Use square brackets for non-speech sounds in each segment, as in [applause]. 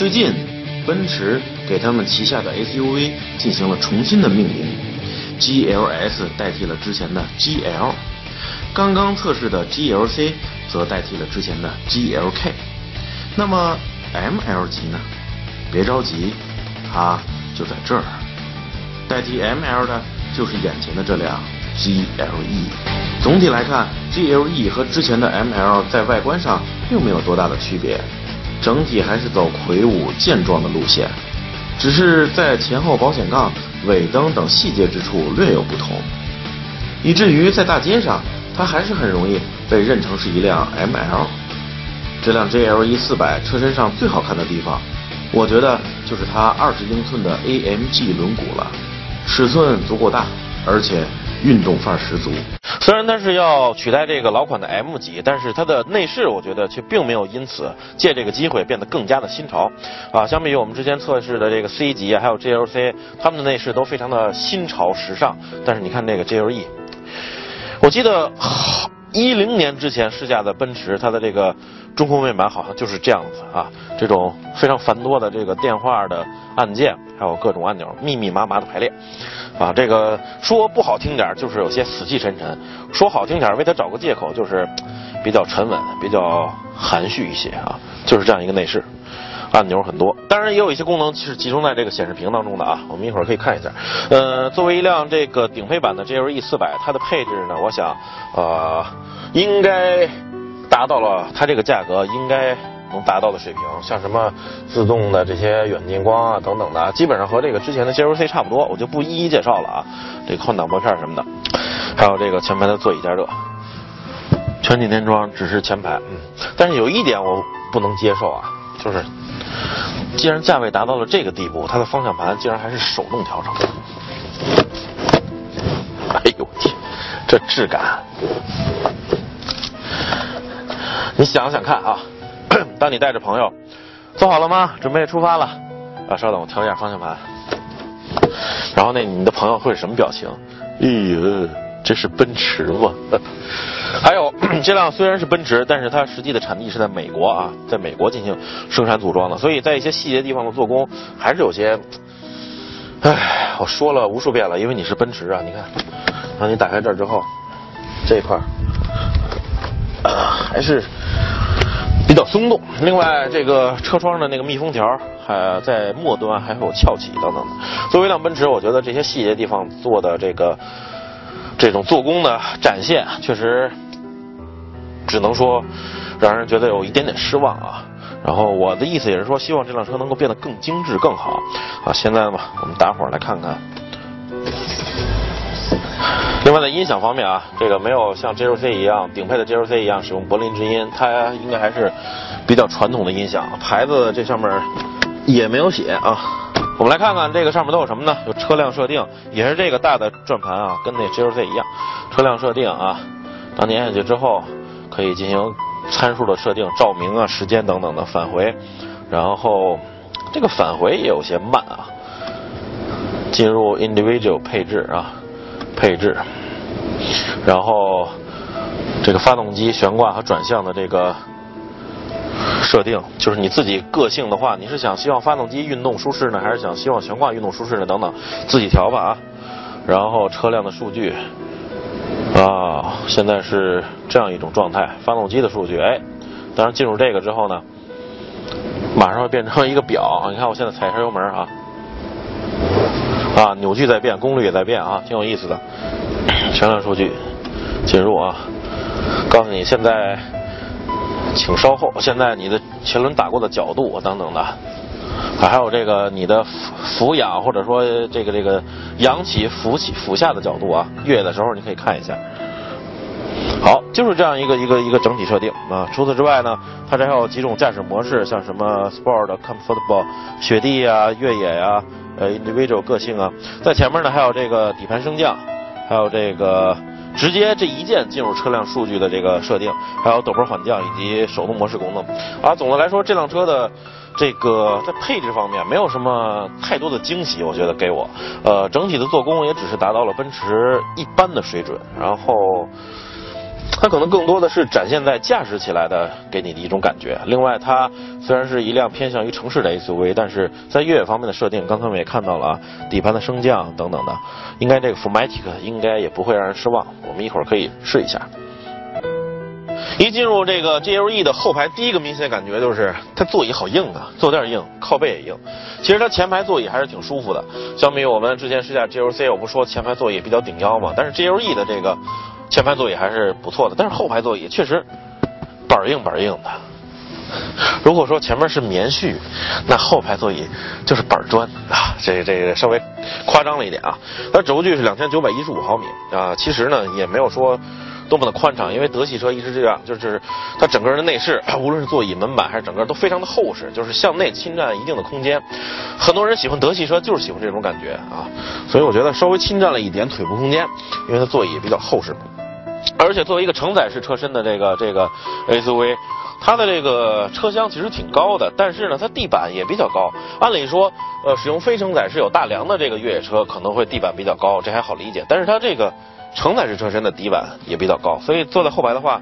最近，奔驰给他们旗下的 SUV 进行了重新的命名，GLS 代替了之前的 GL，刚刚测试的 GLC 则代替了之前的 GLK。那么 ML 级呢？别着急，它就在这儿。代替 ML 的就是眼前的这辆 GLE。总体来看，GLE 和之前的 ML 在外观上并没有多大的区别，整体还是走魁梧健壮的路线，只是在前后保险杠、尾灯等细节之处略有不同，以至于在大街上，它还是很容易被认成是一辆 ML。这辆 GLE 400车身上最好看的地方，我觉得就是它20英寸的 AMG 轮毂了，尺寸足够大，而且运动范儿十足。虽然它是要取代这个老款的 M 级，但是它的内饰我觉得却并没有因此借这个机会变得更加的新潮啊。相比于我们之前测试的这个 C 级还有 GLC，它们的内饰都非常的新潮时尚。但是你看这个 GLE，我记得一零年之前试驾的奔驰，它的这个。中控面板好像就是这样子啊，这种非常繁多的这个电话的按键，还有各种按钮密密麻麻的排列，啊，这个说不好听点就是有些死气沉沉，说好听点为它找个借口就是比较沉稳，比较含蓄一些啊，就是这样一个内饰，按钮很多，当然也有一些功能是集中在这个显示屏当中的啊，我们一会儿可以看一下。呃，作为一辆这个顶配版的 GLE 400，它的配置呢，我想呃应该。达到了它这个价格应该能达到的水平，像什么自动的这些远近光啊等等的，基本上和这个之前的 GLC 差不多，我就不一一介绍了啊。这个换挡拨片什么的，还有这个前排的座椅加热，全景天窗只是前排，嗯，但是有一点我不能接受啊，就是既然价位达到了这个地步，它的方向盘竟然还是手动调整，哎呦我天，这质感！你想想看啊，当你带着朋友，坐好了吗？准备出发了。啊，稍等，我调一下方向盘。然后那你的朋友会是什么表情？哎呦，这是奔驰吗？还有，[clears throat] 这辆虽然是奔驰，但是它实际的产地是在美国啊，在美国进行生产组装的，所以在一些细节地方的做工还是有些……哎，我说了无数遍了，因为你是奔驰啊，你看，当你打开这儿之后，这一块还是。比较松动，另外这个车窗的那个密封条还在末端还有翘起等等的。作为一辆奔驰，我觉得这些细节地方做的这个这种做工的展现，确实只能说让人觉得有一点点失望啊。然后我的意思也是说，希望这辆车能够变得更精致更好啊。现在嘛，我们大伙儿来看看。另外在音响方面啊，这个没有像 GLC 一样顶配的 GLC 一样使用柏林之音，它应该还是比较传统的音响。牌子这上面也没有写啊。我们来看看这个上面都有什么呢？有车辆设定，也是这个大的转盘啊，跟那 GLC 一样。车辆设定啊，当粘下去之后可以进行参数的设定，照明啊、时间等等的返回。然后这个返回也有些慢啊。进入 Individual 配置啊。配置，然后这个发动机悬挂和转向的这个设定，就是你自己个性的话，你是想希望发动机运动舒适呢，还是想希望悬挂运动舒适呢？等等，自己调吧啊。然后车辆的数据啊，现在是这样一种状态，发动机的数据，哎，当然进入这个之后呢，马上会变成一个表。你看我现在踩一下油门啊。啊，扭矩在变，功率也在变啊，挺有意思的。全量数据进入啊，告诉你现在，请稍后。现在你的前轮打过的角度等等的，还有这个你的俯仰或者说这个这个仰起、俯起、俯下的角度啊，越野的时候你可以看一下。好，就是这样一个一个一个整体设定啊。除此之外呢，它这还有几种驾驶模式，像什么 Sport、Comfortable、雪地呀、越野呀。呃，individual 个性啊，在前面呢还有这个底盘升降，还有这个直接这一键进入车辆数据的这个设定，还有陡坡缓降以及手动模式功能。啊，总的来说，这辆车的这个在配置方面没有什么太多的惊喜，我觉得给我，呃，整体的做工也只是达到了奔驰一般的水准。然后它可能更多的是展现在驾驶起来的给你的一种感觉。另外，它虽然是一辆偏向于城市的 SUV，但是在越野方面的设定，刚才我们也看到了啊，底盘的升降等等的，应该这个 Formatic 应该也不会让人失望。我们一会儿可以试一下。一进入这个 GLE 的后排，第一个明显感觉就是它座椅好硬啊，坐垫硬，靠背也硬。其实它前排座椅还是挺舒服的，相比我们之前试驾 GLC，我不说前排座椅比较顶腰嘛，但是 GLE 的这个前排座椅还是不错的，但是后排座椅确实板硬板硬的。如果说前面是棉絮，那后排座椅就是板砖啊，这这个稍微夸张了一点啊。它轴距是两千九百一十五毫米啊，其实呢也没有说。多么的宽敞，因为德系车一直这样，就是它整个的内饰，无论是座椅、门板还是整个都非常的厚实，就是向内侵占一定的空间。很多人喜欢德系车，就是喜欢这种感觉啊，所以我觉得稍微侵占了一点腿部空间，因为它座椅比较厚实。而且作为一个承载式车身的这个这个 SUV，它的这个车厢其实挺高的，但是呢，它地板也比较高。按理说，呃，使用非承载式有大梁的这个越野车可能会地板比较高，这还好理解。但是它这个。承载式车身的底板也比较高，所以坐在后排的话，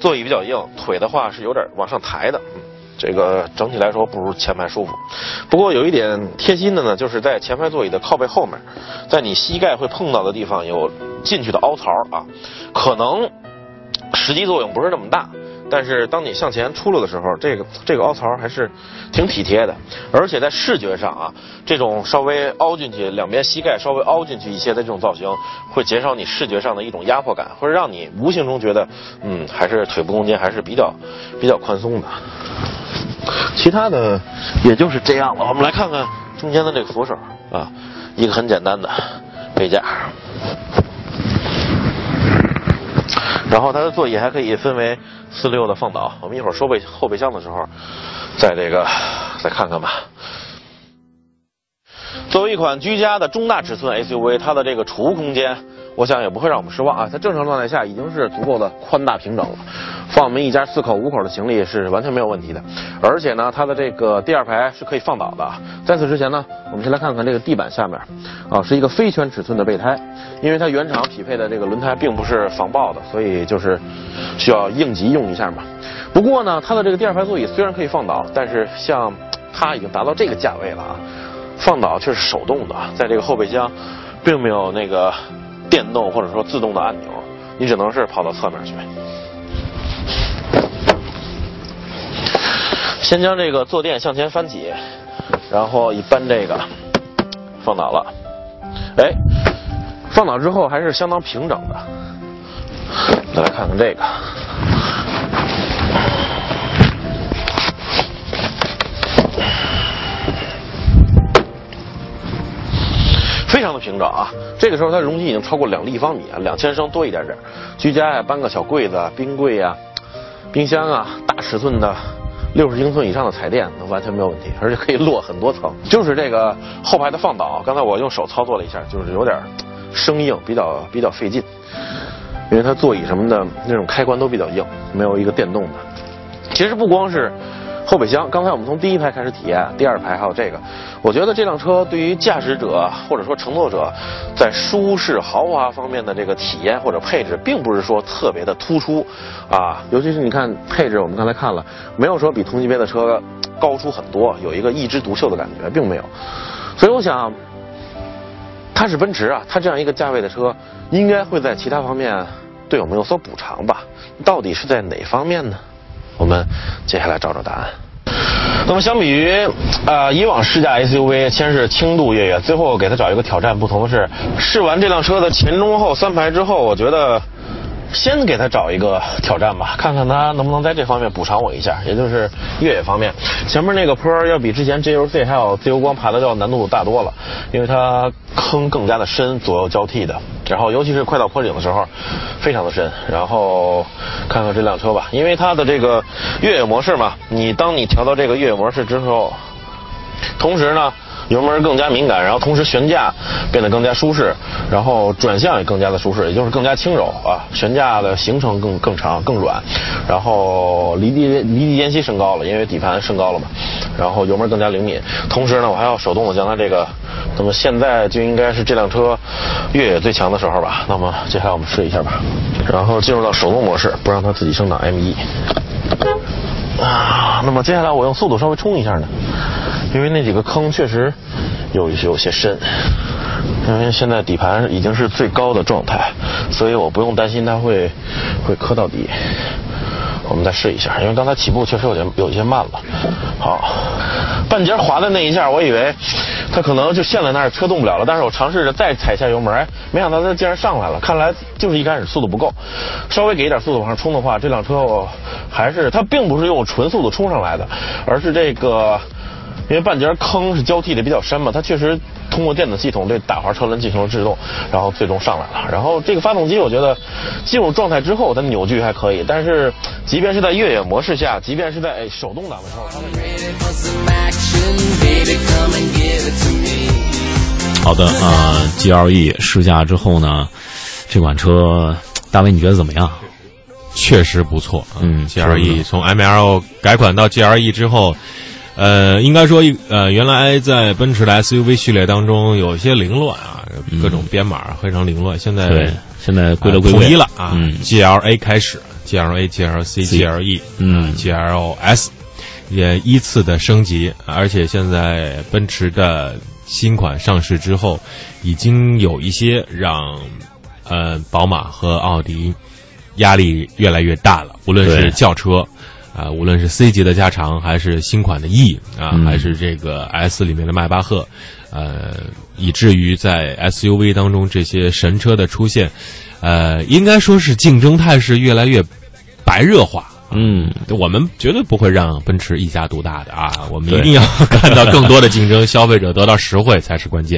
座椅比较硬，腿的话是有点往上抬的。这个整体来说不如前排舒服。不过有一点贴心的呢，就是在前排座椅的靠背后面，在你膝盖会碰到的地方有进去的凹槽啊，可能实际作用不是那么大。但是当你向前出溜的时候，这个这个凹槽还是挺体贴的，而且在视觉上啊，这种稍微凹进去，两边膝盖稍微凹进去一些的这种造型，会减少你视觉上的一种压迫感，会让你无形中觉得，嗯，还是腿部空间还是比较比较宽松的。其他的也就是这样了。我们来看看中间的这个扶手啊，一个很简单的杯架。然后它的座椅还可以分为四六的放倒，我们一会儿收备后备箱的时候，再这个再看看吧。作为一款居家的中大尺寸 SUV，它的这个储物空间。我想也不会让我们失望啊！在正常状态下已经是足够的宽大平整了，放我们一家四口五口的行李是完全没有问题的。而且呢，它的这个第二排是可以放倒的。在此之前呢，我们先来看看这个地板下面，啊，是一个非全尺寸的备胎，因为它原厂匹配的这个轮胎并不是防爆的，所以就是需要应急用一下嘛。不过呢，它的这个第二排座椅虽然可以放倒，但是像它已经达到这个价位了啊，放倒却是手动的，在这个后备箱并没有那个。电动或者说自动的按钮，你只能是跑到侧面去。先将这个坐垫向前翻起，然后一扳这个，放倒了。哎，放倒之后还是相当平整的。再来看看这个。非常的平整啊，这个时候它容积已经超过两立方米啊，两千升多一点点。居家呀，搬个小柜子、冰柜呀、冰箱啊，大尺寸的六十英寸以上的彩电，那完全没有问题，而且可以摞很多层。就是这个后排的放倒，刚才我用手操作了一下，就是有点生硬，比较比较费劲，因为它座椅什么的那种开关都比较硬，没有一个电动的。其实不光是。后备箱，刚才我们从第一排开始体验，第二排还有这个，我觉得这辆车对于驾驶者或者说乘坐者，在舒适豪华方面的这个体验或者配置，并不是说特别的突出啊。尤其是你看配置，我们刚才看了，没有说比同级别的车高出很多，有一个一枝独秀的感觉，并没有。所以我想，它是奔驰啊，它这样一个价位的车，应该会在其他方面对我们有所补偿吧？到底是在哪方面呢？我们接下来找找答案。那么相比于呃以往试驾 SUV，先是轻度越野，最后给它找一个挑战。不同的是，试完这辆车的前中后三排之后，我觉得。先给他找一个挑战吧，看看他能不能在这方面补偿我一下，也就是越野方面。前面那个坡要比之前 GLC 还有自由光爬的要难度大多了，因为它坑更加的深，左右交替的。然后尤其是快到坡顶的时候，非常的深。然后看看这辆车吧，因为它的这个越野模式嘛，你当你调到这个越野模式之后，同时呢。油门更加敏感，然后同时悬架变得更加舒适，然后转向也更加的舒适，也就是更加轻柔啊。悬架的行程更更长更软，然后离地离地间隙升高了，因为底盘升高了嘛。然后油门更加灵敏，同时呢，我还要手动的将它这个，那么现在就应该是这辆车越野最强的时候吧。那么接下来我们试一下吧。然后进入到手动模式，不让它自己升档 M 一。啊，那么接下来我用速度稍微冲一下呢，因为那几个坑确实有有些深，因为现在底盘已经是最高的状态，所以我不用担心它会会磕到底。我们再试一下，因为刚才起步确实有点有些慢了。好，半截滑的那一下，我以为它可能就陷在那儿，车动不了了。但是我尝试着再踩下油门，哎，没想到它竟然上来了。看来就是一开始速度不够，稍微给一点速度往上冲的话，这辆车还是它并不是用纯速度冲上来的，而是这个。因为半截坑是交替的比较深嘛，它确实通过电子系统对打滑车轮进行了制动，然后最终上来了。然后这个发动机我觉得进入状态之后，它扭矩还可以，但是即便是在越野模式下，即便是在手动挡的时候，它好的啊，GLE 试驾之后呢，这款车大卫你觉得怎么样？确实不错，嗯，GLE 从 ML 改款到 GLE 之后。呃，应该说，呃，原来在奔驰的 SUV 系列当中有一些凌乱啊，各种编码非常凌乱。现在对，现在归了归统一了啊，GLA 开始，GLA、GLC、GLE，嗯，GLS 也依次的升级，而且现在奔驰的新款上市之后，已经有一些让呃宝马和奥迪压力越来越大了，无论是轿车。啊，无论是 C 级的加长，还是新款的 E 啊，还是这个 S 里面的迈巴赫，呃，以至于在 SUV 当中这些神车的出现，呃，应该说是竞争态势越来越白热化。嗯，我们绝对不会让奔驰一家独大的啊，我们一定要 [laughs] 看到更多的竞争，消费者得到实惠才是关键。